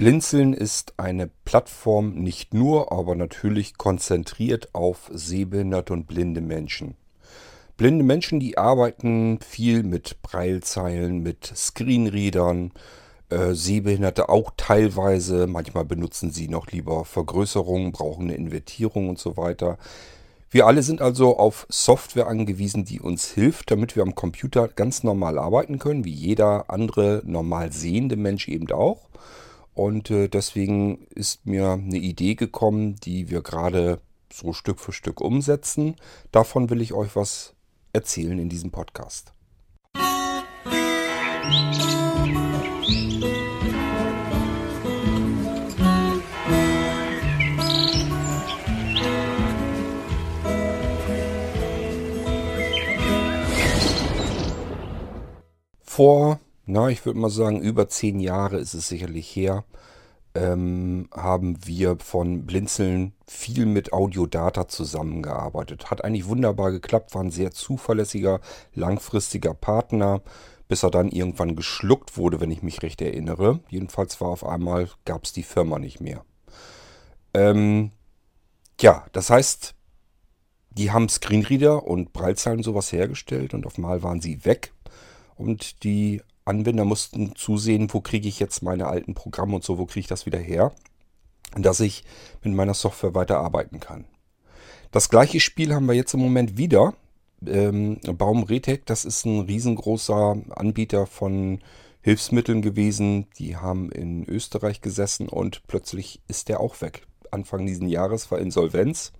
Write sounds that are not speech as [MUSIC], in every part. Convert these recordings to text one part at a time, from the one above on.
Blinzeln ist eine Plattform nicht nur, aber natürlich konzentriert auf sehbehinderte und blinde Menschen. Blinde Menschen, die arbeiten viel mit Breilzeilen, mit Screenreadern, äh, Sehbehinderte auch teilweise. Manchmal benutzen sie noch lieber Vergrößerungen, brauchen eine Invertierung und so weiter. Wir alle sind also auf Software angewiesen, die uns hilft, damit wir am Computer ganz normal arbeiten können, wie jeder andere normal sehende Mensch eben auch. Und äh, deswegen ist mir eine Idee gekommen, die wir gerade so Stück für Stück umsetzen. Davon will ich euch was erzählen in diesem Podcast. Vor na, ich würde mal sagen, über zehn Jahre ist es sicherlich her, ähm, haben wir von Blinzeln viel mit Audiodata zusammengearbeitet. Hat eigentlich wunderbar geklappt, war ein sehr zuverlässiger, langfristiger Partner, bis er dann irgendwann geschluckt wurde, wenn ich mich recht erinnere. Jedenfalls war auf einmal, gab es die Firma nicht mehr. Ähm, ja, das heißt, die haben Screenreader und Breilzeilen sowas hergestellt und auf einmal waren sie weg. Und die Anwender mussten zusehen, wo kriege ich jetzt meine alten Programme und so, wo kriege ich das wieder her, dass ich mit meiner Software weiterarbeiten kann. Das gleiche Spiel haben wir jetzt im Moment wieder. Ähm, Baum Retec, das ist ein riesengroßer Anbieter von Hilfsmitteln gewesen. Die haben in Österreich gesessen und plötzlich ist der auch weg. Anfang diesen Jahres war Insolvenz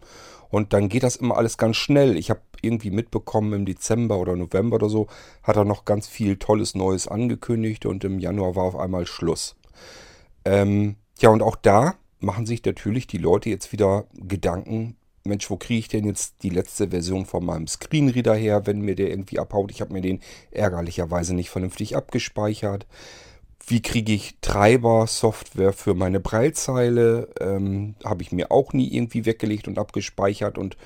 und dann geht das immer alles ganz schnell. Ich habe irgendwie mitbekommen, im Dezember oder November oder so, hat er noch ganz viel Tolles Neues angekündigt und im Januar war auf einmal Schluss. Ähm, ja, und auch da machen sich natürlich die Leute jetzt wieder Gedanken, Mensch, wo kriege ich denn jetzt die letzte Version von meinem Screenreader her, wenn mir der irgendwie abhaut? Ich habe mir den ärgerlicherweise nicht vernünftig abgespeichert. Wie kriege ich Treiber-Software für meine Breilzeile? Ähm, Habe ich mir auch nie irgendwie weggelegt und abgespeichert. Und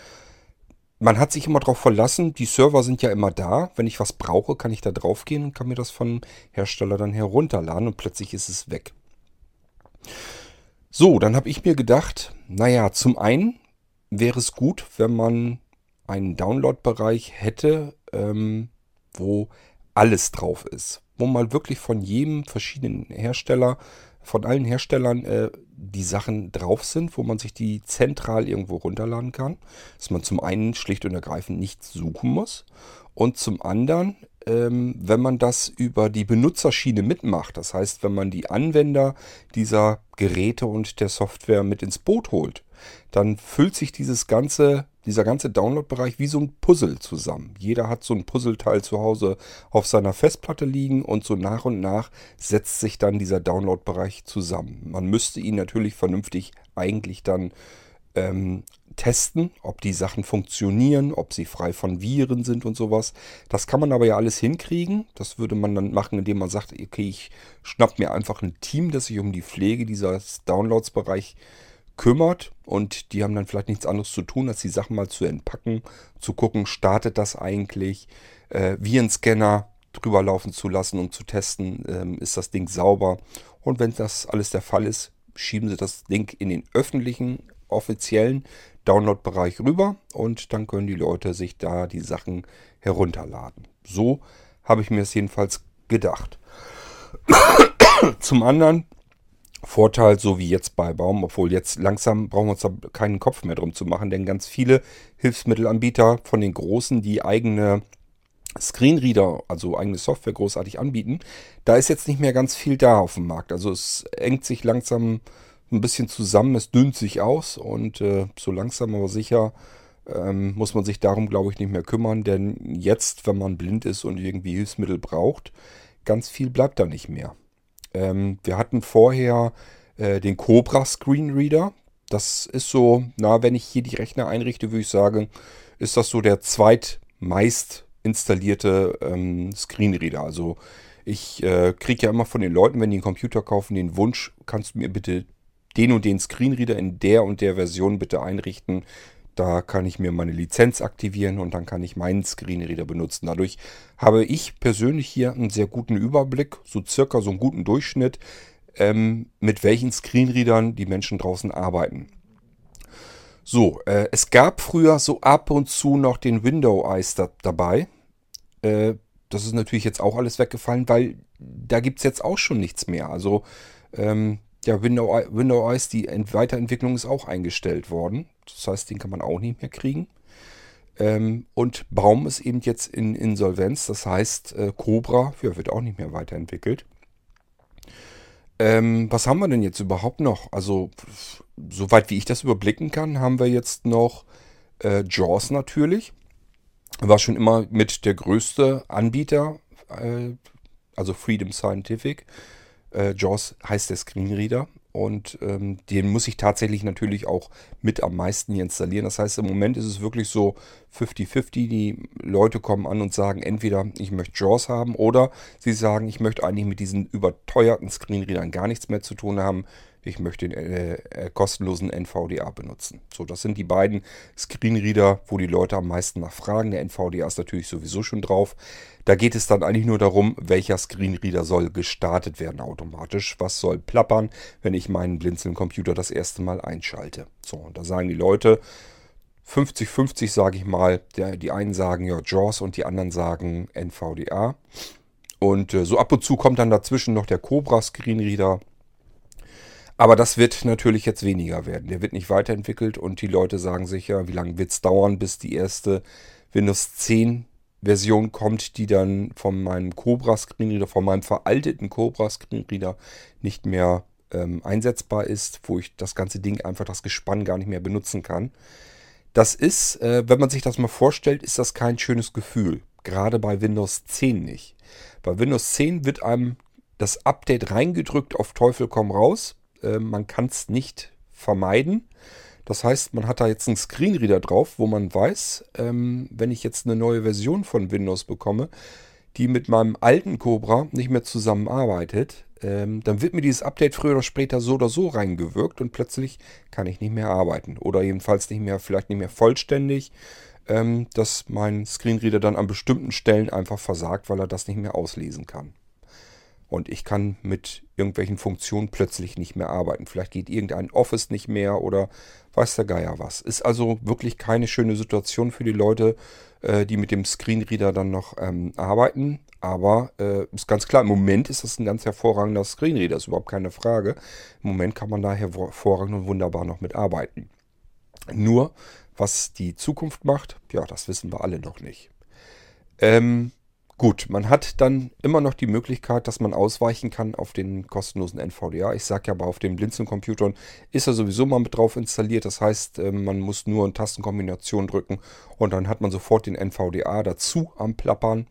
man hat sich immer darauf verlassen, die Server sind ja immer da. Wenn ich was brauche, kann ich da drauf gehen und kann mir das vom Hersteller dann herunterladen und plötzlich ist es weg. So, dann habe ich mir gedacht, naja, zum einen wäre es gut, wenn man einen Download-Bereich hätte, ähm, wo alles drauf ist wo mal wirklich von jedem verschiedenen Hersteller, von allen Herstellern äh, die Sachen drauf sind, wo man sich die zentral irgendwo runterladen kann. Dass man zum einen schlicht und ergreifend nichts suchen muss und zum anderen, ähm, wenn man das über die Benutzerschiene mitmacht, das heißt, wenn man die Anwender dieser Geräte und der Software mit ins Boot holt, dann füllt sich dieses ganze dieser ganze Download-Bereich wie so ein Puzzle zusammen. Jeder hat so ein Puzzleteil zu Hause auf seiner Festplatte liegen und so nach und nach setzt sich dann dieser Download-Bereich zusammen. Man müsste ihn natürlich vernünftig eigentlich dann ähm, testen, ob die Sachen funktionieren, ob sie frei von Viren sind und sowas. Das kann man aber ja alles hinkriegen. Das würde man dann machen, indem man sagt, okay, ich schnapp mir einfach ein Team, das sich um die Pflege dieses Downloads-Bereich kümmert und die haben dann vielleicht nichts anderes zu tun, als die Sachen mal zu entpacken, zu gucken, startet das eigentlich, äh, Virenscanner drüber laufen zu lassen, um zu testen, ähm, ist das Ding sauber. Und wenn das alles der Fall ist, schieben sie das Ding in den öffentlichen, offiziellen Download-Bereich rüber und dann können die Leute sich da die Sachen herunterladen. So habe ich mir es jedenfalls gedacht. [COUGHS] Zum anderen Vorteil, so wie jetzt bei Baum, obwohl jetzt langsam brauchen wir uns da keinen Kopf mehr drum zu machen, denn ganz viele Hilfsmittelanbieter von den Großen, die eigene Screenreader, also eigene Software großartig anbieten, da ist jetzt nicht mehr ganz viel da auf dem Markt. Also es engt sich langsam ein bisschen zusammen, es dünnt sich aus und äh, so langsam aber sicher ähm, muss man sich darum, glaube ich, nicht mehr kümmern, denn jetzt, wenn man blind ist und irgendwie Hilfsmittel braucht, ganz viel bleibt da nicht mehr. Ähm, wir hatten vorher äh, den Cobra Screenreader. Das ist so, na, wenn ich hier die Rechner einrichte, würde ich sagen, ist das so der zweitmeist installierte ähm, Screenreader. Also ich äh, kriege ja immer von den Leuten, wenn die einen Computer kaufen, den Wunsch, kannst du mir bitte den und den Screenreader in der und der Version bitte einrichten. Da kann ich mir meine Lizenz aktivieren und dann kann ich meinen Screenreader benutzen. Dadurch habe ich persönlich hier einen sehr guten Überblick, so circa so einen guten Durchschnitt, ähm, mit welchen Screenreadern die Menschen draußen arbeiten. So, äh, es gab früher so ab und zu noch den Window Eyes da, dabei. Äh, das ist natürlich jetzt auch alles weggefallen, weil da gibt es jetzt auch schon nichts mehr. Also ähm, ja, Window, Eyes, die Weiterentwicklung ist auch eingestellt worden. Das heißt, den kann man auch nicht mehr kriegen. Ähm, und Baum ist eben jetzt in Insolvenz. Das heißt, äh, Cobra ja, wird auch nicht mehr weiterentwickelt. Ähm, was haben wir denn jetzt überhaupt noch? Also, soweit wie ich das überblicken kann, haben wir jetzt noch äh, Jaws natürlich. War schon immer mit der größte Anbieter, äh, also Freedom Scientific. Äh, JAWS heißt der Screenreader und ähm, den muss ich tatsächlich natürlich auch mit am meisten hier installieren. Das heißt, im Moment ist es wirklich so 50-50. Die Leute kommen an und sagen entweder, ich möchte JAWS haben oder sie sagen, ich möchte eigentlich mit diesen überteuerten Screenreadern gar nichts mehr zu tun haben ich möchte den äh, äh kostenlosen NVDA benutzen. So, das sind die beiden Screenreader, wo die Leute am meisten nachfragen. Der NVDA ist natürlich sowieso schon drauf. Da geht es dann eigentlich nur darum, welcher Screenreader soll gestartet werden automatisch. Was soll plappern, wenn ich meinen Blinzeln-Computer das erste Mal einschalte. So, und da sagen die Leute, 50-50 sage ich mal. Der, die einen sagen ja JAWS und die anderen sagen NVDA. Und äh, so ab und zu kommt dann dazwischen noch der Cobra Screenreader. Aber das wird natürlich jetzt weniger werden. Der wird nicht weiterentwickelt und die Leute sagen sich ja, wie lange wird es dauern, bis die erste Windows 10 Version kommt, die dann von meinem Cobra Screenreader, von meinem veralteten Cobra Screenreader nicht mehr ähm, einsetzbar ist, wo ich das ganze Ding einfach das Gespann gar nicht mehr benutzen kann. Das ist, äh, wenn man sich das mal vorstellt, ist das kein schönes Gefühl. Gerade bei Windows 10 nicht. Bei Windows 10 wird einem das Update reingedrückt auf Teufel komm raus. Äh, man kann es nicht vermeiden. Das heißt, man hat da jetzt einen Screenreader drauf, wo man weiß, ähm, wenn ich jetzt eine neue Version von Windows bekomme, die mit meinem alten Cobra nicht mehr zusammenarbeitet, ähm, dann wird mir dieses Update früher oder später so oder so reingewirkt und plötzlich kann ich nicht mehr arbeiten. Oder jedenfalls nicht mehr, vielleicht nicht mehr vollständig, ähm, dass mein Screenreader dann an bestimmten Stellen einfach versagt, weil er das nicht mehr auslesen kann und ich kann mit irgendwelchen Funktionen plötzlich nicht mehr arbeiten. Vielleicht geht irgendein Office nicht mehr oder weiß der Geier was. Ist also wirklich keine schöne Situation für die Leute, äh, die mit dem Screenreader dann noch ähm, arbeiten. Aber äh, ist ganz klar, im Moment ist das ein ganz hervorragender Screenreader, ist überhaupt keine Frage. Im Moment kann man da hervorragend und wunderbar noch mitarbeiten. Nur, was die Zukunft macht, ja, das wissen wir alle noch nicht. Ähm, Gut, man hat dann immer noch die Möglichkeit, dass man ausweichen kann auf den kostenlosen NVDA. Ich sage ja aber, auf den Blinzeln-Computern ist er sowieso mal mit drauf installiert. Das heißt, ähm, man muss nur eine Tastenkombination drücken und dann hat man sofort den NVDA dazu am Plappern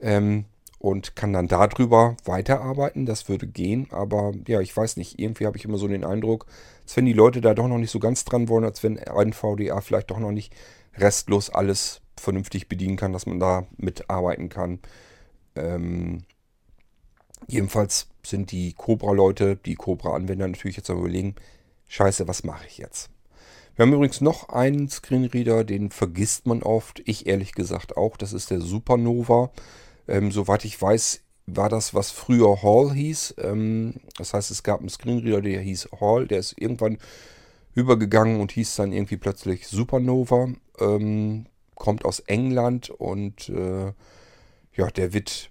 ähm, und kann dann darüber weiterarbeiten. Das würde gehen, aber ja, ich weiß nicht. Irgendwie habe ich immer so den Eindruck, als wenn die Leute da doch noch nicht so ganz dran wollen, als wenn NVDA vielleicht doch noch nicht restlos alles vernünftig bedienen kann, dass man da mitarbeiten kann. Ähm, jedenfalls sind die Cobra-Leute, die Cobra-Anwender natürlich jetzt am überlegen, scheiße, was mache ich jetzt? Wir haben übrigens noch einen Screenreader, den vergisst man oft. Ich ehrlich gesagt auch. Das ist der Supernova. Ähm, soweit ich weiß, war das, was früher Hall hieß. Ähm, das heißt, es gab einen Screenreader, der hieß Hall. Der ist irgendwann übergegangen und hieß dann irgendwie plötzlich Supernova. Ähm, kommt aus England und äh, ja, der wird,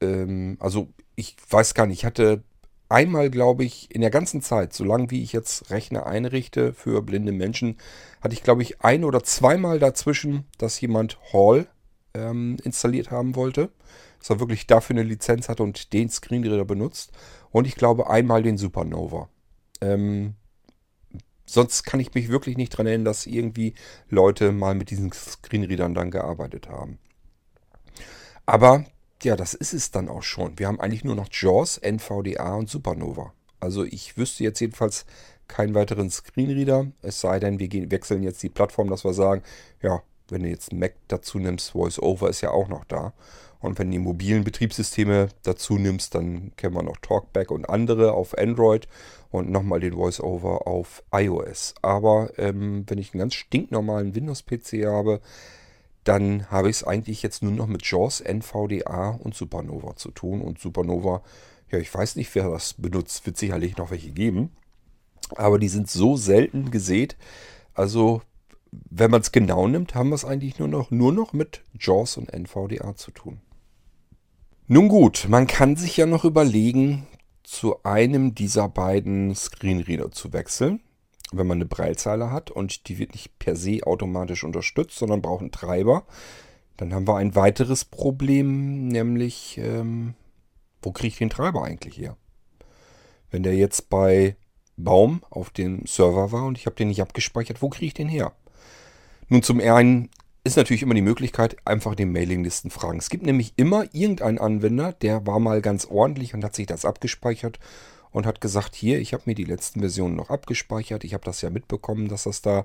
ähm, also ich weiß gar nicht, ich hatte einmal, glaube ich, in der ganzen Zeit, solange wie ich jetzt Rechner einrichte für blinde Menschen, hatte ich, glaube ich, ein oder zweimal dazwischen, dass jemand Hall ähm, installiert haben wollte. Dass er wirklich dafür eine Lizenz hatte und den Screenreader benutzt. Und ich glaube einmal den Supernova. Ähm, sonst kann ich mich wirklich nicht dran erinnern, dass irgendwie Leute mal mit diesen Screenreadern dann gearbeitet haben. Aber ja, das ist es dann auch schon. Wir haben eigentlich nur noch JAWS, NVDA und Supernova. Also ich wüsste jetzt jedenfalls keinen weiteren Screenreader. Es sei denn, wir gehen, wechseln jetzt die Plattform, dass wir sagen, ja, wenn du jetzt Mac dazu nimmst, VoiceOver ist ja auch noch da. Und wenn du die mobilen Betriebssysteme dazu nimmst, dann kennen wir noch Talkback und andere auf Android und nochmal den VoiceOver auf iOS. Aber ähm, wenn ich einen ganz stinknormalen Windows-PC habe, dann habe ich es eigentlich jetzt nur noch mit JAWS, NVDA und Supernova zu tun. Und Supernova, Ja, ich weiß nicht, wer das benutzt. Wird sicherlich noch welche geben. Aber die sind so selten gesät. Also, wenn man es genau nimmt, haben wir es eigentlich nur noch, nur noch mit JAWS und NVDA zu tun. Nun gut, man kann sich ja noch überlegen, zu einem dieser beiden Screenreader zu wechseln, wenn man eine Breilzeile hat und die wird nicht per se automatisch unterstützt, sondern braucht einen Treiber. Dann haben wir ein weiteres Problem, nämlich ähm, wo kriege ich den Treiber eigentlich her? Wenn der jetzt bei Baum auf dem Server war und ich habe den nicht abgespeichert, wo kriege ich den her? Nun zum einen ist natürlich immer die Möglichkeit, einfach den Mailinglisten fragen. Es gibt nämlich immer irgendeinen Anwender, der war mal ganz ordentlich und hat sich das abgespeichert und hat gesagt, hier, ich habe mir die letzten Versionen noch abgespeichert. Ich habe das ja mitbekommen, dass das da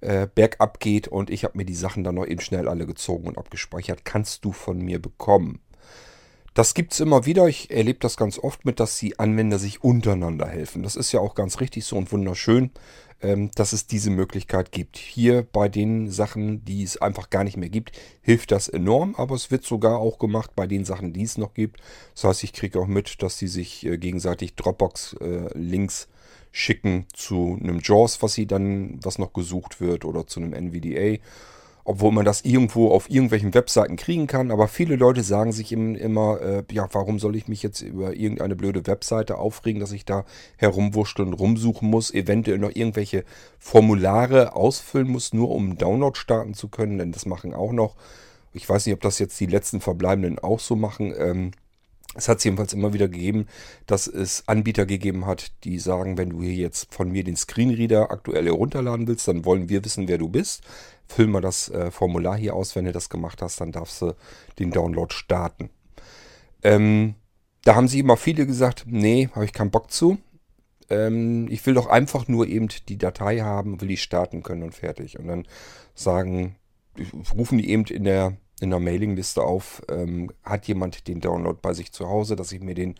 äh, bergab geht und ich habe mir die Sachen dann noch eben schnell alle gezogen und abgespeichert. Kannst du von mir bekommen? Das gibt es immer wieder. Ich erlebe das ganz oft mit, dass die Anwender sich untereinander helfen. Das ist ja auch ganz richtig so und wunderschön, ähm, dass es diese Möglichkeit gibt. Hier bei den Sachen, die es einfach gar nicht mehr gibt, hilft das enorm. Aber es wird sogar auch gemacht bei den Sachen, die es noch gibt. Das heißt, ich kriege auch mit, dass sie sich äh, gegenseitig Dropbox-Links äh, schicken zu einem JAWS, was sie dann, was noch gesucht wird, oder zu einem NVDA obwohl man das irgendwo auf irgendwelchen Webseiten kriegen kann. Aber viele Leute sagen sich immer, äh, ja, warum soll ich mich jetzt über irgendeine blöde Webseite aufregen, dass ich da herumwurschteln und rumsuchen muss, eventuell noch irgendwelche Formulare ausfüllen muss, nur um einen Download starten zu können, denn das machen auch noch. Ich weiß nicht, ob das jetzt die letzten Verbleibenden auch so machen. Ähm, es hat es jedenfalls immer wieder gegeben, dass es Anbieter gegeben hat, die sagen, wenn du hier jetzt von mir den Screenreader aktuell herunterladen willst, dann wollen wir wissen, wer du bist. Füll mal das äh, Formular hier aus, wenn du das gemacht hast, dann darfst du den Download starten. Ähm, da haben sie immer viele gesagt, nee, habe ich keinen Bock zu. Ähm, ich will doch einfach nur eben die Datei haben, will ich starten können und fertig. Und dann sagen, rufen die eben in der in der Mailingliste auf, ähm, hat jemand den Download bei sich zu Hause, dass ich mir den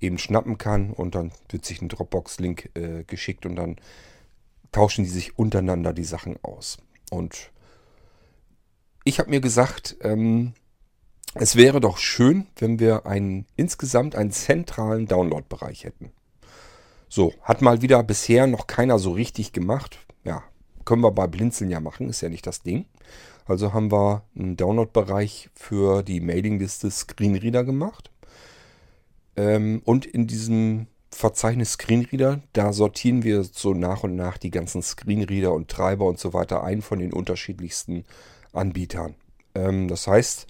eben schnappen kann und dann wird sich ein Dropbox-Link äh, geschickt und dann tauschen die sich untereinander die Sachen aus. Und ich habe mir gesagt, ähm, es wäre doch schön, wenn wir einen, insgesamt einen zentralen Download-Bereich hätten. So, hat mal wieder bisher noch keiner so richtig gemacht. Ja, können wir bei Blinzeln ja machen, ist ja nicht das Ding. Also haben wir einen Download-Bereich für die Mailingliste Screenreader gemacht. Ähm, und in diesem Verzeichnis Screenreader, da sortieren wir so nach und nach die ganzen Screenreader und Treiber und so weiter ein von den unterschiedlichsten Anbietern. Ähm, das heißt,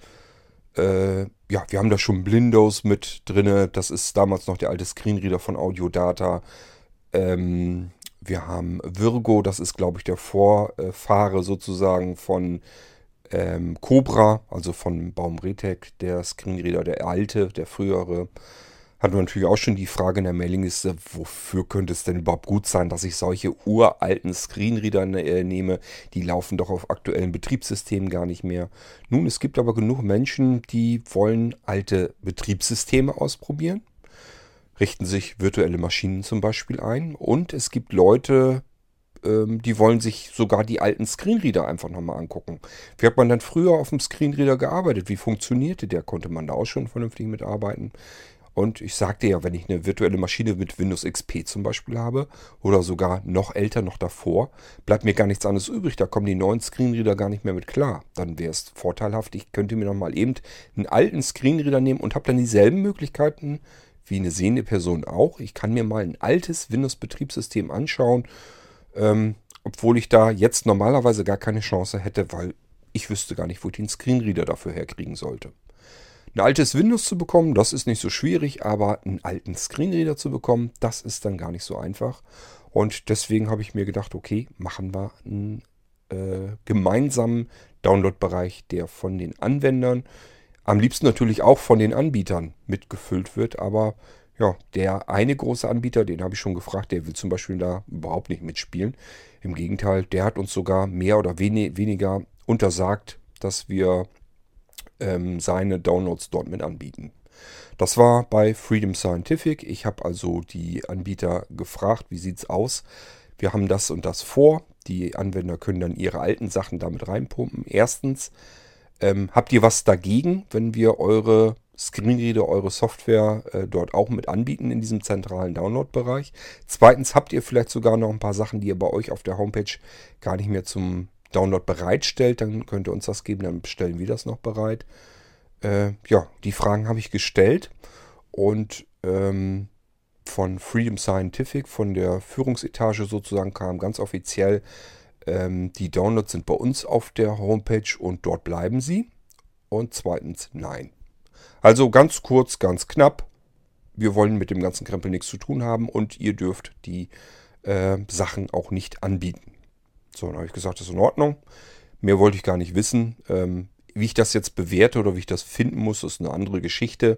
äh, ja, wir haben da schon Blindos mit drin. Das ist damals noch der alte Screenreader von Audiodata. Ähm, wir haben Virgo, das ist, glaube ich, der Vorfahre sozusagen von ähm, Cobra, also von Baum Retec, der Screenreader, der alte, der frühere. Hatten wir natürlich auch schon die Frage in der Mailingliste, wofür könnte es denn überhaupt gut sein, dass ich solche uralten Screenreader äh, nehme? Die laufen doch auf aktuellen Betriebssystemen gar nicht mehr. Nun, es gibt aber genug Menschen, die wollen alte Betriebssysteme ausprobieren richten sich virtuelle Maschinen zum Beispiel ein. Und es gibt Leute, ähm, die wollen sich sogar die alten Screenreader einfach nochmal angucken. Wie hat man dann früher auf dem Screenreader gearbeitet? Wie funktionierte der? Konnte man da auch schon vernünftig mitarbeiten? Und ich sagte ja, wenn ich eine virtuelle Maschine mit Windows XP zum Beispiel habe oder sogar noch älter, noch davor, bleibt mir gar nichts anderes übrig. Da kommen die neuen Screenreader gar nicht mehr mit klar. Dann wäre es vorteilhaft, ich könnte mir nochmal eben einen alten Screenreader nehmen und habe dann dieselben Möglichkeiten wie eine sehende Person auch. Ich kann mir mal ein altes Windows-Betriebssystem anschauen, ähm, obwohl ich da jetzt normalerweise gar keine Chance hätte, weil ich wüsste gar nicht, wo ich den Screenreader dafür herkriegen sollte. Ein altes Windows zu bekommen, das ist nicht so schwierig, aber einen alten Screenreader zu bekommen, das ist dann gar nicht so einfach. Und deswegen habe ich mir gedacht, okay, machen wir einen äh, gemeinsamen Download-Bereich, der von den Anwendern am liebsten natürlich auch von den Anbietern mitgefüllt wird, aber ja, der eine große Anbieter, den habe ich schon gefragt, der will zum Beispiel da überhaupt nicht mitspielen. Im Gegenteil, der hat uns sogar mehr oder wenig, weniger untersagt, dass wir ähm, seine Downloads dort mit anbieten. Das war bei Freedom Scientific. Ich habe also die Anbieter gefragt, wie sieht es aus? Wir haben das und das vor. Die Anwender können dann ihre alten Sachen damit reinpumpen. Erstens, ähm, habt ihr was dagegen, wenn wir eure Screenreader eure Software äh, dort auch mit anbieten in diesem zentralen Download-Bereich. Zweitens habt ihr vielleicht sogar noch ein paar Sachen, die ihr bei euch auf der Homepage gar nicht mehr zum Download bereitstellt. Dann könnt ihr uns das geben, dann stellen wir das noch bereit. Äh, ja, die Fragen habe ich gestellt und ähm, von Freedom Scientific, von der Führungsetage sozusagen kam ganz offiziell, ähm, die Downloads sind bei uns auf der Homepage und dort bleiben sie. Und zweitens, nein. Also ganz kurz, ganz knapp. Wir wollen mit dem ganzen Krempel nichts zu tun haben und ihr dürft die äh, Sachen auch nicht anbieten. So, dann habe ich gesagt, das ist in Ordnung. Mehr wollte ich gar nicht wissen. Ähm, wie ich das jetzt bewerte oder wie ich das finden muss, ist eine andere Geschichte.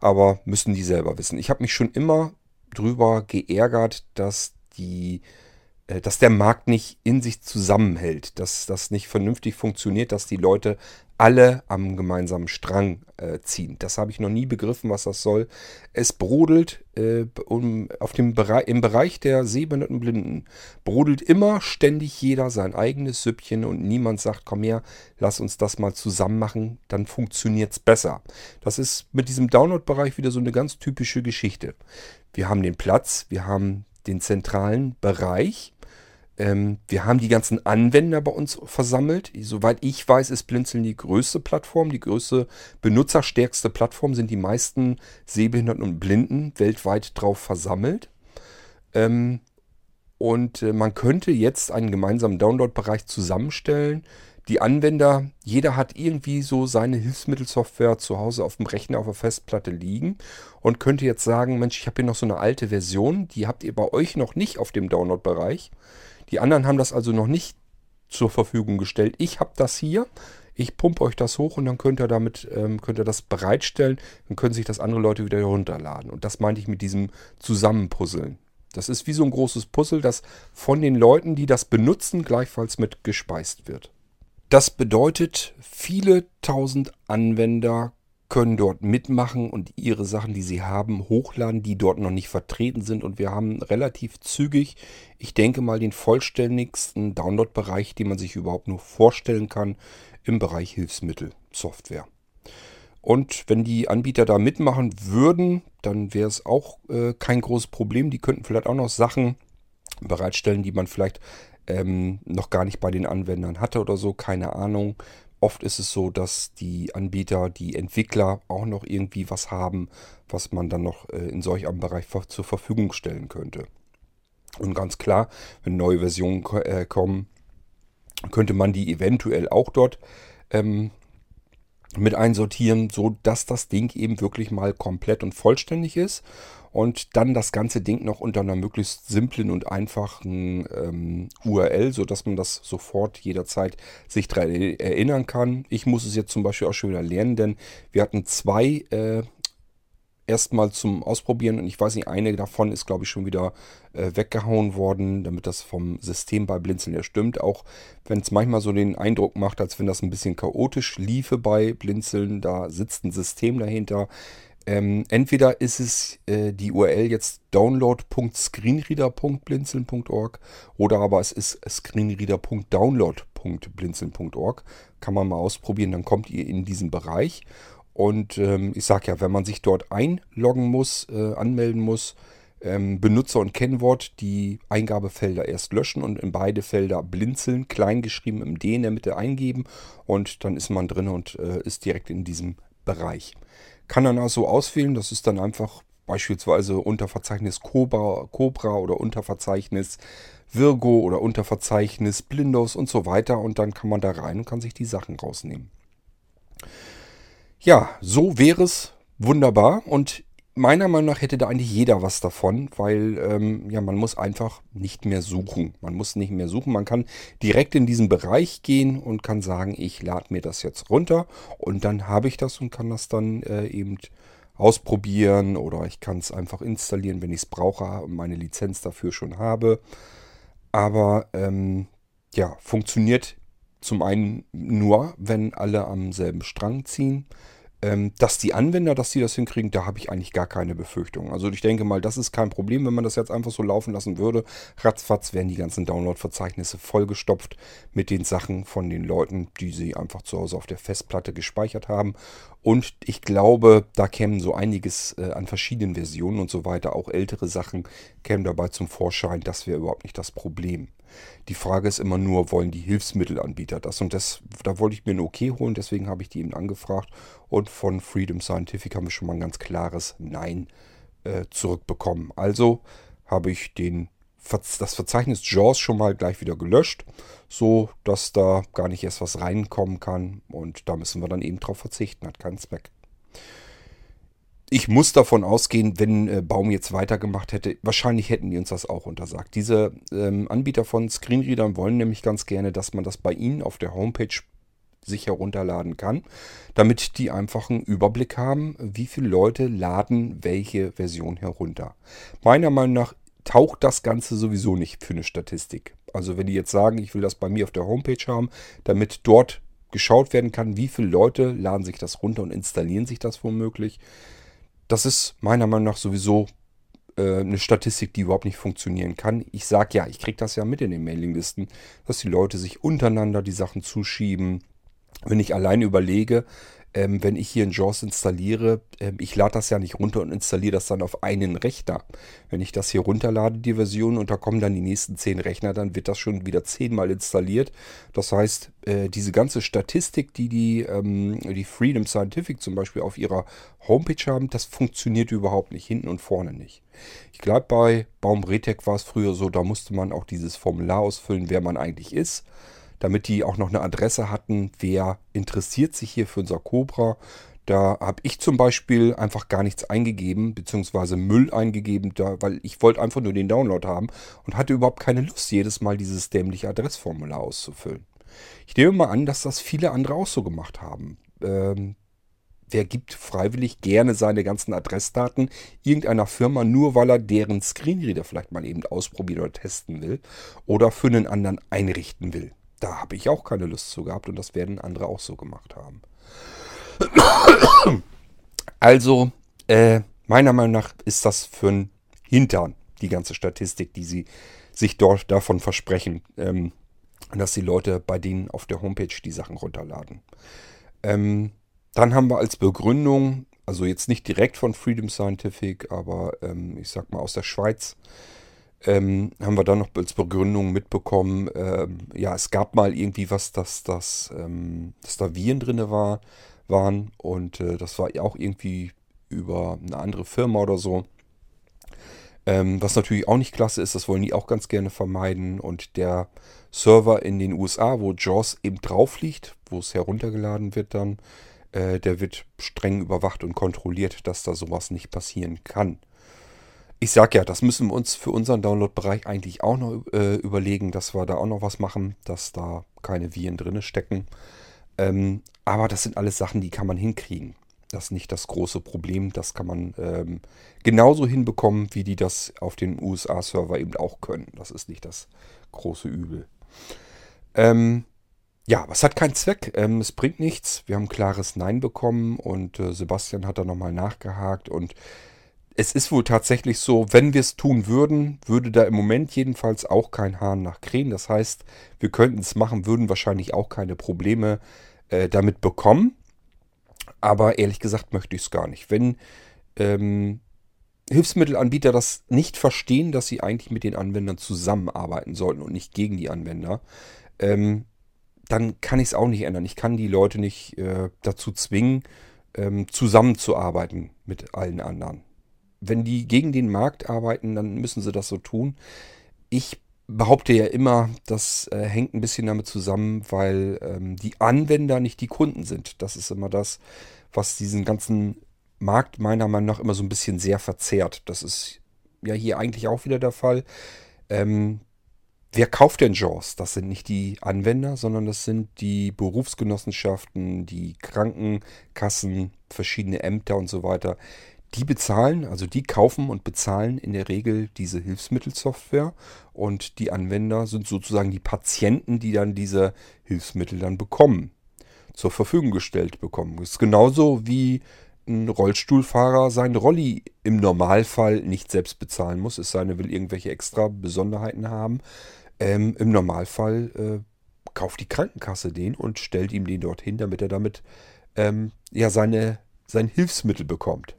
Aber müssen die selber wissen. Ich habe mich schon immer drüber geärgert, dass die äh, dass der Markt nicht in sich zusammenhält, dass das nicht vernünftig funktioniert, dass die Leute alle am gemeinsamen Strang äh, ziehen. Das habe ich noch nie begriffen, was das soll. Es brodelt äh, um, auf dem Bereich, im Bereich der sehbehinderten Blinden, brodelt immer ständig jeder sein eigenes Süppchen und niemand sagt, komm her, lass uns das mal zusammen machen, dann funktioniert es besser. Das ist mit diesem Download-Bereich wieder so eine ganz typische Geschichte. Wir haben den Platz, wir haben den zentralen Bereich, ähm, wir haben die ganzen Anwender bei uns versammelt. Soweit ich weiß, ist Blinzeln die größte Plattform, die größte benutzerstärkste Plattform, sind die meisten Sehbehinderten und Blinden weltweit drauf versammelt. Ähm, und äh, man könnte jetzt einen gemeinsamen Download-Bereich zusammenstellen. Die Anwender, jeder hat irgendwie so seine Hilfsmittelsoftware zu Hause auf dem Rechner, auf der Festplatte liegen und könnte jetzt sagen, Mensch, ich habe hier noch so eine alte Version, die habt ihr bei euch noch nicht auf dem Download-Bereich. Die anderen haben das also noch nicht zur Verfügung gestellt. Ich habe das hier. Ich pumpe euch das hoch und dann könnt ihr damit ähm, könnt ihr das bereitstellen. Dann können sich das andere Leute wieder herunterladen. Und das meinte ich mit diesem Zusammenpuzzeln. Das ist wie so ein großes Puzzle, das von den Leuten, die das benutzen, gleichfalls mit gespeist wird. Das bedeutet, viele tausend Anwender können dort mitmachen und ihre Sachen, die sie haben, hochladen, die dort noch nicht vertreten sind. Und wir haben relativ zügig, ich denke mal, den vollständigsten Download-Bereich, den man sich überhaupt nur vorstellen kann, im Bereich Hilfsmittelsoftware. Und wenn die Anbieter da mitmachen würden, dann wäre es auch äh, kein großes Problem. Die könnten vielleicht auch noch Sachen bereitstellen, die man vielleicht ähm, noch gar nicht bei den Anwendern hatte oder so, keine Ahnung. Oft ist es so, dass die Anbieter, die Entwickler auch noch irgendwie was haben, was man dann noch äh, in solch einem Bereich zur Verfügung stellen könnte. Und ganz klar, wenn neue Versionen äh, kommen, könnte man die eventuell auch dort ähm, mit einsortieren, so dass das Ding eben wirklich mal komplett und vollständig ist und dann das ganze Ding noch unter einer möglichst simplen und einfachen ähm, URL, sodass man das sofort jederzeit sich daran erinnern kann. Ich muss es jetzt zum Beispiel auch schon wieder lernen, denn wir hatten zwei äh, erstmal zum Ausprobieren und ich weiß nicht, eine davon ist glaube ich schon wieder äh, weggehauen worden, damit das vom System bei Blinzeln ja stimmt. Auch wenn es manchmal so den Eindruck macht, als wenn das ein bisschen chaotisch liefe bei Blinzeln, da sitzt ein System dahinter. Ähm, entweder ist es äh, die URL jetzt download.screenreader.blinzeln.org oder aber es ist screenreader.download.blinzeln.org. Kann man mal ausprobieren, dann kommt ihr in diesen Bereich. Und ähm, ich sage ja, wenn man sich dort einloggen muss, äh, anmelden muss, ähm, Benutzer und Kennwort die Eingabefelder erst löschen und in beide Felder blinzeln, kleingeschrieben im D in der Mitte eingeben und dann ist man drin und äh, ist direkt in diesem Bereich. Kann dann auch so auswählen, das ist dann einfach beispielsweise Unterverzeichnis Cobra, Cobra oder Unterverzeichnis Virgo oder Unterverzeichnis Blindos und so weiter. Und dann kann man da rein und kann sich die Sachen rausnehmen. Ja, so wäre es wunderbar. Und meiner Meinung nach hätte da eigentlich jeder was davon, weil ähm, ja, man muss einfach nicht mehr suchen. Man muss nicht mehr suchen. Man kann direkt in diesen Bereich gehen und kann sagen, ich lade mir das jetzt runter und dann habe ich das und kann das dann äh, eben ausprobieren oder ich kann es einfach installieren, wenn ich es brauche und meine Lizenz dafür schon habe. Aber ähm, ja, funktioniert zum einen nur, wenn alle am selben Strang ziehen. Ähm, dass die Anwender, dass die das hinkriegen, da habe ich eigentlich gar keine Befürchtung. Also ich denke mal, das ist kein Problem, wenn man das jetzt einfach so laufen lassen würde. Ratzfatz werden die ganzen Download-Verzeichnisse vollgestopft mit den Sachen von den Leuten, die sie einfach zu Hause auf der Festplatte gespeichert haben. Und ich glaube, da kämen so einiges äh, an verschiedenen Versionen und so weiter. Auch ältere Sachen kämen dabei zum Vorschein. Das wäre überhaupt nicht das Problem. Die Frage ist immer nur, wollen die Hilfsmittelanbieter das? Und das, da wollte ich mir ein Okay holen, deswegen habe ich die eben angefragt. Und von Freedom Scientific haben wir schon mal ein ganz klares Nein äh, zurückbekommen. Also habe ich den, das Verzeichnis JAWS schon mal gleich wieder gelöscht, so dass da gar nicht erst was reinkommen kann. Und da müssen wir dann eben drauf verzichten, hat keinen Zweck ich muss davon ausgehen, wenn äh, Baum jetzt weitergemacht hätte, wahrscheinlich hätten die uns das auch untersagt. Diese ähm, Anbieter von Screenreadern wollen nämlich ganz gerne, dass man das bei ihnen auf der Homepage sich herunterladen kann, damit die einfach einen Überblick haben, wie viele Leute laden welche Version herunter. Meiner Meinung nach taucht das Ganze sowieso nicht für eine Statistik. Also wenn die jetzt sagen, ich will das bei mir auf der Homepage haben, damit dort geschaut werden kann, wie viele Leute laden sich das runter und installieren sich das womöglich, das ist meiner Meinung nach sowieso äh, eine Statistik, die überhaupt nicht funktionieren kann. Ich sage ja, ich kriege das ja mit in den Mailinglisten, dass die Leute sich untereinander die Sachen zuschieben. Wenn ich alleine überlege, ähm, wenn ich hier in JAWS installiere, ähm, ich lade das ja nicht runter und installiere das dann auf einen Rechner. Wenn ich das hier runterlade, die Version, und da kommen dann die nächsten zehn Rechner, dann wird das schon wieder zehnmal installiert. Das heißt, äh, diese ganze Statistik, die die, ähm, die Freedom Scientific zum Beispiel auf ihrer Homepage haben, das funktioniert überhaupt nicht, hinten und vorne nicht. Ich glaube, bei Baum-Retec war es früher so, da musste man auch dieses Formular ausfüllen, wer man eigentlich ist damit die auch noch eine Adresse hatten, wer interessiert sich hier für unser Cobra. Da habe ich zum Beispiel einfach gar nichts eingegeben, beziehungsweise Müll eingegeben, da, weil ich wollte einfach nur den Download haben und hatte überhaupt keine Lust, jedes Mal dieses dämliche Adressformular auszufüllen. Ich nehme mal an, dass das viele andere auch so gemacht haben. Ähm, wer gibt freiwillig gerne seine ganzen Adressdaten irgendeiner Firma, nur weil er deren Screenreader vielleicht mal eben ausprobieren oder testen will oder für einen anderen einrichten will? Da habe ich auch keine Lust zu gehabt und das werden andere auch so gemacht haben. Also, äh, meiner Meinung nach ist das für ein Hintern, die ganze Statistik, die sie sich dort davon versprechen, ähm, dass die Leute bei denen auf der Homepage die Sachen runterladen. Ähm, dann haben wir als Begründung, also jetzt nicht direkt von Freedom Scientific, aber ähm, ich sag mal aus der Schweiz, ähm, haben wir dann noch als Begründung mitbekommen, ähm, ja, es gab mal irgendwie was, dass, dass, ähm, dass da Viren drin war, waren und äh, das war auch irgendwie über eine andere Firma oder so. Ähm, was natürlich auch nicht klasse ist, das wollen die auch ganz gerne vermeiden und der Server in den USA, wo JAWS eben drauf liegt, wo es heruntergeladen wird dann, äh, der wird streng überwacht und kontrolliert, dass da sowas nicht passieren kann. Ich sag ja, das müssen wir uns für unseren Download-Bereich eigentlich auch noch äh, überlegen, dass wir da auch noch was machen, dass da keine Viren drin stecken. Ähm, aber das sind alles Sachen, die kann man hinkriegen. Das ist nicht das große Problem. Das kann man ähm, genauso hinbekommen, wie die das auf den USA-Server eben auch können. Das ist nicht das große Übel. Ähm, ja, was hat keinen Zweck. Ähm, es bringt nichts. Wir haben ein klares Nein bekommen und äh, Sebastian hat da nochmal nachgehakt und es ist wohl tatsächlich so, wenn wir es tun würden, würde da im Moment jedenfalls auch kein Hahn nach krähen. Das heißt, wir könnten es machen, würden wahrscheinlich auch keine Probleme äh, damit bekommen. Aber ehrlich gesagt möchte ich es gar nicht. Wenn ähm, Hilfsmittelanbieter das nicht verstehen, dass sie eigentlich mit den Anwendern zusammenarbeiten sollten und nicht gegen die Anwender, ähm, dann kann ich es auch nicht ändern. Ich kann die Leute nicht äh, dazu zwingen, ähm, zusammenzuarbeiten mit allen anderen wenn die gegen den Markt arbeiten, dann müssen sie das so tun. Ich behaupte ja immer, das äh, hängt ein bisschen damit zusammen, weil ähm, die Anwender nicht die Kunden sind. Das ist immer das, was diesen ganzen Markt meiner Meinung nach immer so ein bisschen sehr verzerrt. Das ist ja hier eigentlich auch wieder der Fall. Ähm, wer kauft denn JAWS? Das sind nicht die Anwender, sondern das sind die Berufsgenossenschaften, die Krankenkassen, verschiedene Ämter und so weiter, die bezahlen, also die kaufen und bezahlen in der Regel diese Hilfsmittelsoftware und die Anwender sind sozusagen die Patienten, die dann diese Hilfsmittel dann bekommen. zur Verfügung gestellt bekommen. Das ist genauso wie ein Rollstuhlfahrer seinen Rolli im Normalfall nicht selbst bezahlen muss, es sei denn, er will irgendwelche extra Besonderheiten haben. Ähm, Im Normalfall äh, kauft die Krankenkasse den und stellt ihm den dorthin, damit er damit ähm, ja seine, sein Hilfsmittel bekommt.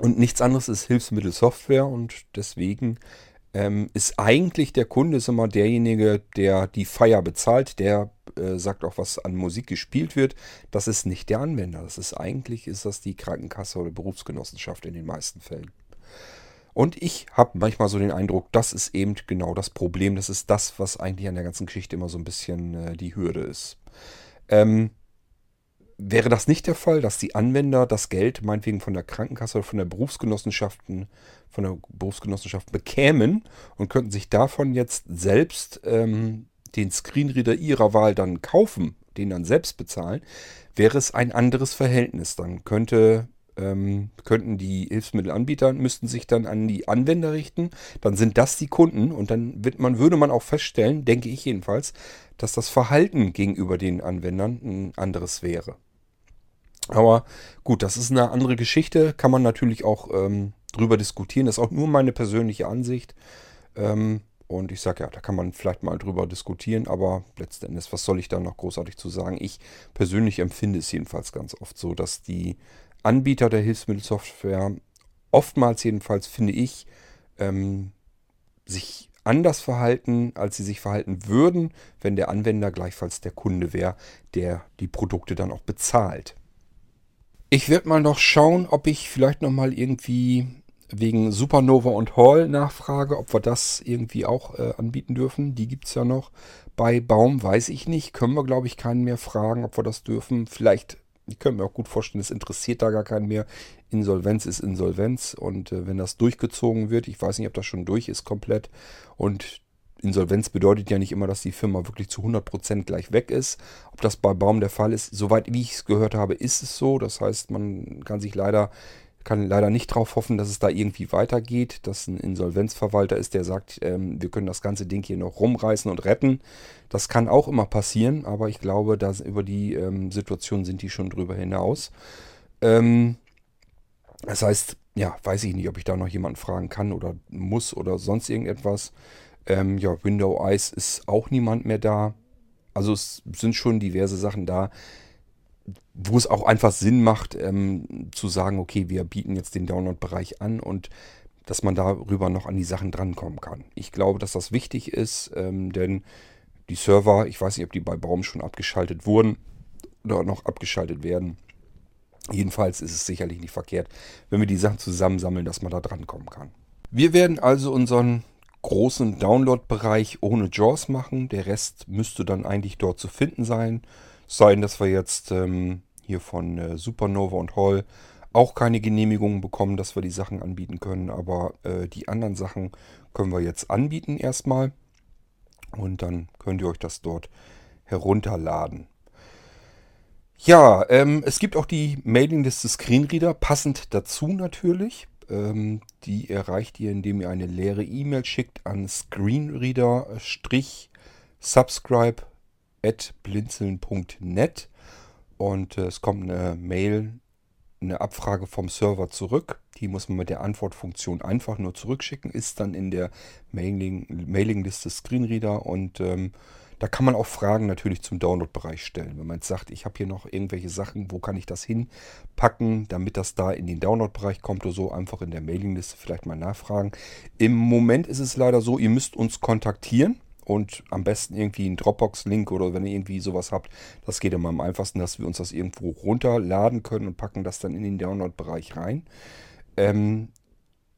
Und nichts anderes ist Hilfsmittelsoftware und deswegen ähm, ist eigentlich der Kunde ist immer derjenige, der die Feier bezahlt, der äh, sagt auch, was an Musik gespielt wird. Das ist nicht der Anwender. Das ist eigentlich ist das die Krankenkasse oder Berufsgenossenschaft in den meisten Fällen. Und ich habe manchmal so den Eindruck, das ist eben genau das Problem. Das ist das, was eigentlich an der ganzen Geschichte immer so ein bisschen äh, die Hürde ist. Ähm, wäre das nicht der Fall, dass die Anwender das Geld meinetwegen von der Krankenkasse oder von der Berufsgenossenschaften, von der Berufsgenossenschaft bekämen und könnten sich davon jetzt selbst ähm, den Screenreader ihrer Wahl dann kaufen, den dann selbst bezahlen, wäre es ein anderes Verhältnis. Dann könnte, ähm, könnten die Hilfsmittelanbieter, müssten sich dann an die Anwender richten. Dann sind das die Kunden und dann wird man, würde man auch feststellen, denke ich jedenfalls, dass das Verhalten gegenüber den Anwendern ein anderes wäre. Aber gut, das ist eine andere Geschichte, kann man natürlich auch ähm, drüber diskutieren. Das ist auch nur meine persönliche Ansicht. Ähm, und ich sage ja, da kann man vielleicht mal drüber diskutieren, aber letzten Endes, was soll ich da noch großartig zu sagen? Ich persönlich empfinde es jedenfalls ganz oft so, dass die Anbieter der Hilfsmittelsoftware oftmals jedenfalls, finde ich, ähm, sich anders verhalten, als sie sich verhalten würden, wenn der Anwender gleichfalls der Kunde wäre, der die Produkte dann auch bezahlt. Ich werde mal noch schauen, ob ich vielleicht noch mal irgendwie wegen Supernova und Hall nachfrage, ob wir das irgendwie auch äh, anbieten dürfen. Die gibt es ja noch. Bei Baum weiß ich nicht. Können wir, glaube ich, keinen mehr fragen, ob wir das dürfen. Vielleicht, ich könnte mir auch gut vorstellen, es interessiert da gar keinen mehr. Insolvenz ist Insolvenz. Und äh, wenn das durchgezogen wird, ich weiß nicht, ob das schon durch ist komplett. Und Insolvenz bedeutet ja nicht immer, dass die Firma wirklich zu 100% gleich weg ist. Ob das bei Baum der Fall ist, soweit wie ich es gehört habe, ist es so. Das heißt, man kann sich leider kann leider nicht darauf hoffen, dass es da irgendwie weitergeht, dass ein Insolvenzverwalter ist, der sagt, ähm, wir können das ganze Ding hier noch rumreißen und retten. Das kann auch immer passieren, aber ich glaube, dass über die ähm, Situation sind die schon drüber hinaus. Ähm, das heißt, ja, weiß ich nicht, ob ich da noch jemanden fragen kann oder muss oder sonst irgendetwas. Ähm, ja, Window Eyes ist auch niemand mehr da. Also es sind schon diverse Sachen da, wo es auch einfach Sinn macht, ähm, zu sagen, okay, wir bieten jetzt den Download-Bereich an und dass man darüber noch an die Sachen drankommen kann. Ich glaube, dass das wichtig ist, ähm, denn die Server, ich weiß nicht, ob die bei Baum schon abgeschaltet wurden oder noch abgeschaltet werden. Jedenfalls ist es sicherlich nicht verkehrt, wenn wir die Sachen zusammensammeln, dass man da drankommen kann. Wir werden also unseren großen Download-Bereich ohne JAWS machen. Der Rest müsste dann eigentlich dort zu finden sein. Sein, dass wir jetzt ähm, hier von äh, Supernova und Hall auch keine Genehmigungen bekommen, dass wir die Sachen anbieten können. Aber äh, die anderen Sachen können wir jetzt anbieten erstmal. Und dann könnt ihr euch das dort herunterladen. Ja, ähm, es gibt auch die Mailingliste Screenreader, passend dazu natürlich. Ähm, die erreicht ihr, indem ihr eine leere E-Mail schickt an screenreader-subscribe at blinzeln.net und äh, es kommt eine Mail, eine Abfrage vom Server zurück. Die muss man mit der Antwortfunktion einfach nur zurückschicken, ist dann in der Mailing, Mailingliste Screenreader und ähm, da kann man auch Fragen natürlich zum Download-Bereich stellen. Wenn man jetzt sagt, ich habe hier noch irgendwelche Sachen, wo kann ich das hinpacken, damit das da in den Download-Bereich kommt oder so, einfach in der Mailingliste vielleicht mal nachfragen. Im Moment ist es leider so, ihr müsst uns kontaktieren und am besten irgendwie einen Dropbox-Link oder wenn ihr irgendwie sowas habt, das geht immer am einfachsten, dass wir uns das irgendwo runterladen können und packen das dann in den Download-Bereich rein. Ähm,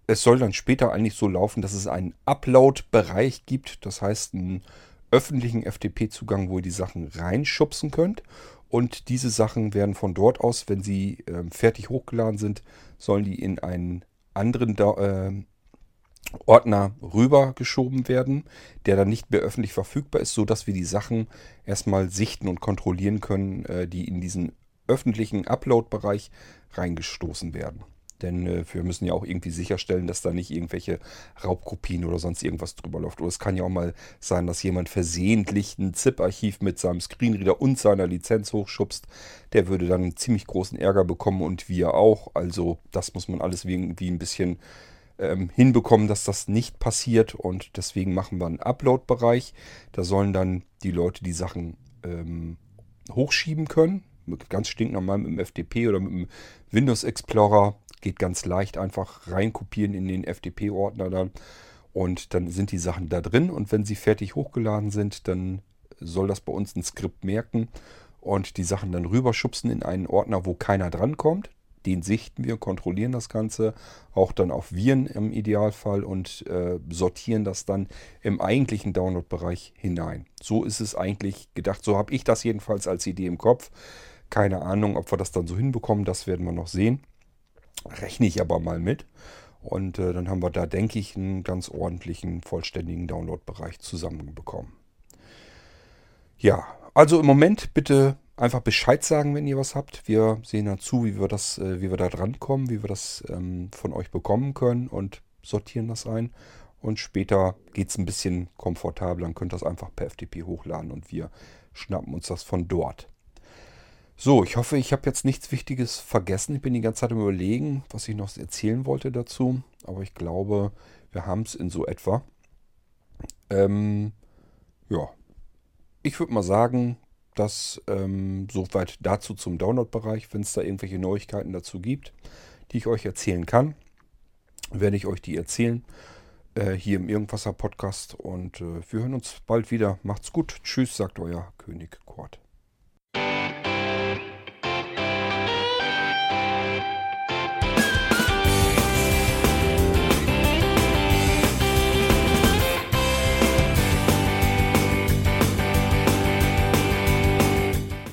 es soll dann später eigentlich so laufen, dass es einen Upload-Bereich gibt, das heißt einen öffentlichen FTP-Zugang, wo ihr die Sachen reinschubsen könnt. Und diese Sachen werden von dort aus, wenn sie äh, fertig hochgeladen sind, sollen die in einen anderen da äh, Ordner rübergeschoben werden, der dann nicht mehr öffentlich verfügbar ist, sodass wir die Sachen erstmal sichten und kontrollieren können, äh, die in diesen öffentlichen Upload-Bereich reingestoßen werden. Denn äh, wir müssen ja auch irgendwie sicherstellen, dass da nicht irgendwelche Raubkopien oder sonst irgendwas drüber läuft. Oder es kann ja auch mal sein, dass jemand versehentlich ein ZIP-Archiv mit seinem Screenreader und seiner Lizenz hochschubst. Der würde dann einen ziemlich großen Ärger bekommen und wir auch. Also das muss man alles irgendwie ein bisschen ähm, hinbekommen, dass das nicht passiert. Und deswegen machen wir einen Upload-Bereich. Da sollen dann die Leute die Sachen ähm, hochschieben können. Ganz stinknormal mit dem FTP oder mit dem Windows Explorer geht ganz leicht einfach reinkopieren in den FTP-Ordner dann. Und dann sind die Sachen da drin. Und wenn sie fertig hochgeladen sind, dann soll das bei uns ein Skript merken und die Sachen dann rüberschubsen in einen Ordner, wo keiner drankommt. Den sichten wir, kontrollieren das Ganze, auch dann auf Viren im Idealfall und äh, sortieren das dann im eigentlichen Download-Bereich hinein. So ist es eigentlich gedacht. So habe ich das jedenfalls als Idee im Kopf. Keine Ahnung, ob wir das dann so hinbekommen, das werden wir noch sehen. Rechne ich aber mal mit. Und äh, dann haben wir da, denke ich, einen ganz ordentlichen, vollständigen Download-Bereich zusammenbekommen. Ja, also im Moment bitte einfach Bescheid sagen, wenn ihr was habt. Wir sehen dann zu, wie wir das, äh, wie wir da dran kommen, wie wir das ähm, von euch bekommen können und sortieren das ein. Und später geht es ein bisschen komfortabler. Dann könnt ihr das einfach per FTP hochladen und wir schnappen uns das von dort. So, ich hoffe, ich habe jetzt nichts Wichtiges vergessen. Ich bin die ganze Zeit im Überlegen, was ich noch erzählen wollte dazu. Aber ich glaube, wir haben es in so etwa. Ähm, ja, ich würde mal sagen, dass ähm, soweit dazu zum Download-Bereich, wenn es da irgendwelche Neuigkeiten dazu gibt, die ich euch erzählen kann, werde ich euch die erzählen äh, hier im Irgendwasser Podcast. Und äh, wir hören uns bald wieder. Macht's gut. Tschüss, sagt euer König Kurt.